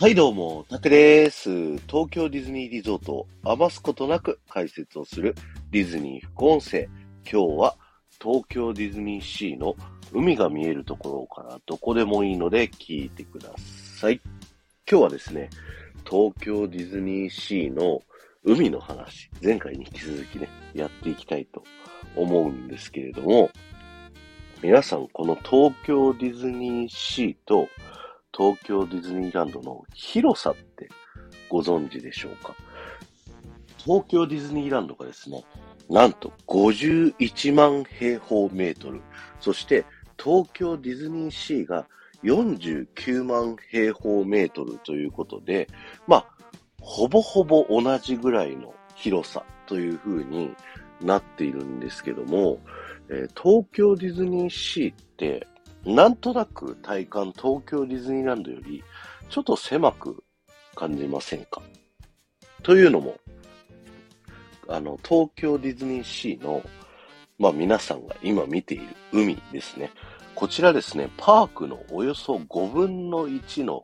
はいどうも、タクです。東京ディズニーリゾートを余すことなく解説をするディズニー副音声。今日は東京ディズニーシーの海が見えるところからどこでもいいので聞いてください。今日はですね、東京ディズニーシーの海の話、前回に引き続きね、やっていきたいと思うんですけれども、皆さんこの東京ディズニーシーと東京ディズニーランドの広さってご存知でしょうか？東京ディズニーランドがですね、なんと51万平方メートル、そして東京ディズニーシーが49万平方メートルということで、まあ、ほぼほぼ同じぐらいの広さという風になっているんですけども、えー、東京ディズニーシーってなんとなく体感東京ディズニーランドよりちょっと狭く感じませんか？というのも、あの、東京ディズニーシーの、まあ皆さんが今見ている海ですね。こちらですね、パークのおよそ5分の1の、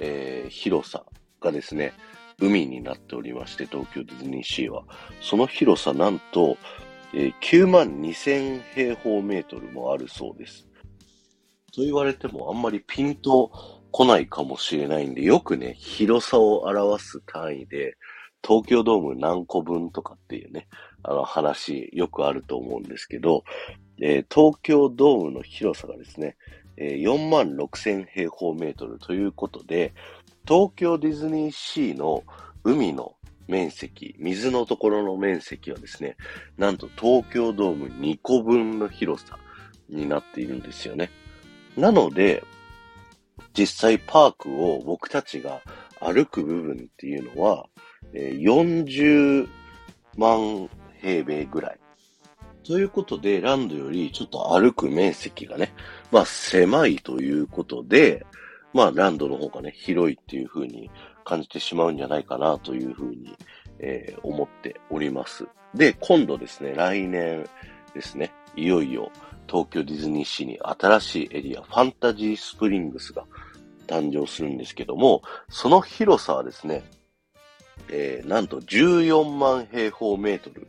えー、広さがですね、海になっておりまして、東京ディズニーシーは。その広さなんと、えー、9万2000平方メートルもあるそうです。と言われてもあんまりピンと来ないかもしれないんで、よくね、広さを表す単位で、東京ドーム何個分とかっていうね、あの話よくあると思うんですけど、えー、東京ドームの広さがですね、えー、4万6千平方メートルということで、東京ディズニーシーの海の面積、水のところの面積はですね、なんと東京ドーム2個分の広さになっているんですよね。なので、実際パークを僕たちが歩く部分っていうのは、え40万平米ぐらい。ということで、ランドよりちょっと歩く面積がね、まあ狭いということで、まあランドの方がね、広いっていう風に感じてしまうんじゃないかなという風に、えー、思っております。で、今度ですね、来年ですね、いよいよ東京ディズニーシーに新しいエリア、ファンタジースプリングスが誕生するんですけども、その広さはですね、えー、なんと14万平方メートル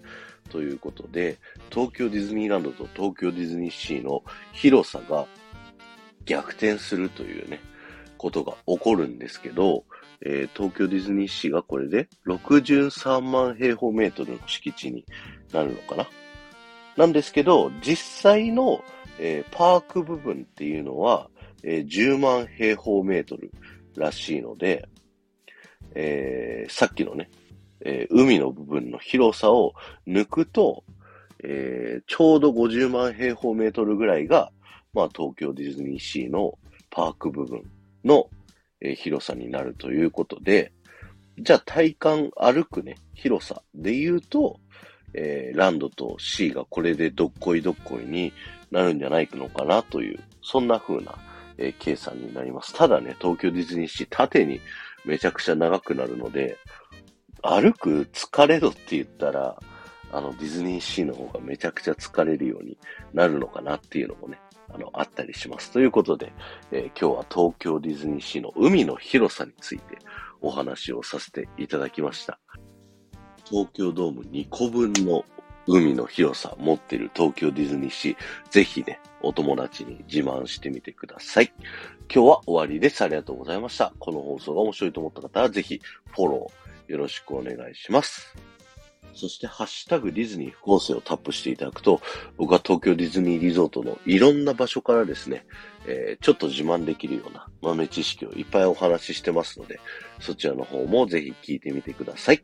ということで、東京ディズニーランドと東京ディズニーシーの広さが逆転するというね、ことが起こるんですけど、えー、東京ディズニーシーがこれで63万平方メートルの敷地になるのかな。なんですけど、実際の、えー、パーク部分っていうのは、えー、10万平方メートルらしいので、えー、さっきのね、え海の部分の広さを抜くと、えちょうど50万平方メートルぐらいが、まあ、東京ディズニーシーのパーク部分の、え広さになるということで、じゃあ体感歩くね、広さで言うと、えー、ランドと C がこれでどっこいどっこいになるんじゃないのかなという、そんな風な、えー、計算になります。ただね、東京ディズニーシー縦にめちゃくちゃ長くなるので、歩く疲れ度って言ったら、あの、ディズニーシーの方がめちゃくちゃ疲れるようになるのかなっていうのもね、あの、あったりします。ということで、えー、今日は東京ディズニーシーの海の広さについてお話をさせていただきました。東京ドーム2個分の海の広さ持ってる東京ディズニーシー、ぜひね、お友達に自慢してみてください。今日は終わりです。ありがとうございました。この放送が面白いと思った方は、ぜひフォローよろしくお願いします。そして、ハッシュタグディズニー副音声をタップしていただくと、僕は東京ディズニーリゾートのいろんな場所からですね、えー、ちょっと自慢できるような豆知識をいっぱいお話ししてますので、そちらの方もぜひ聞いてみてください。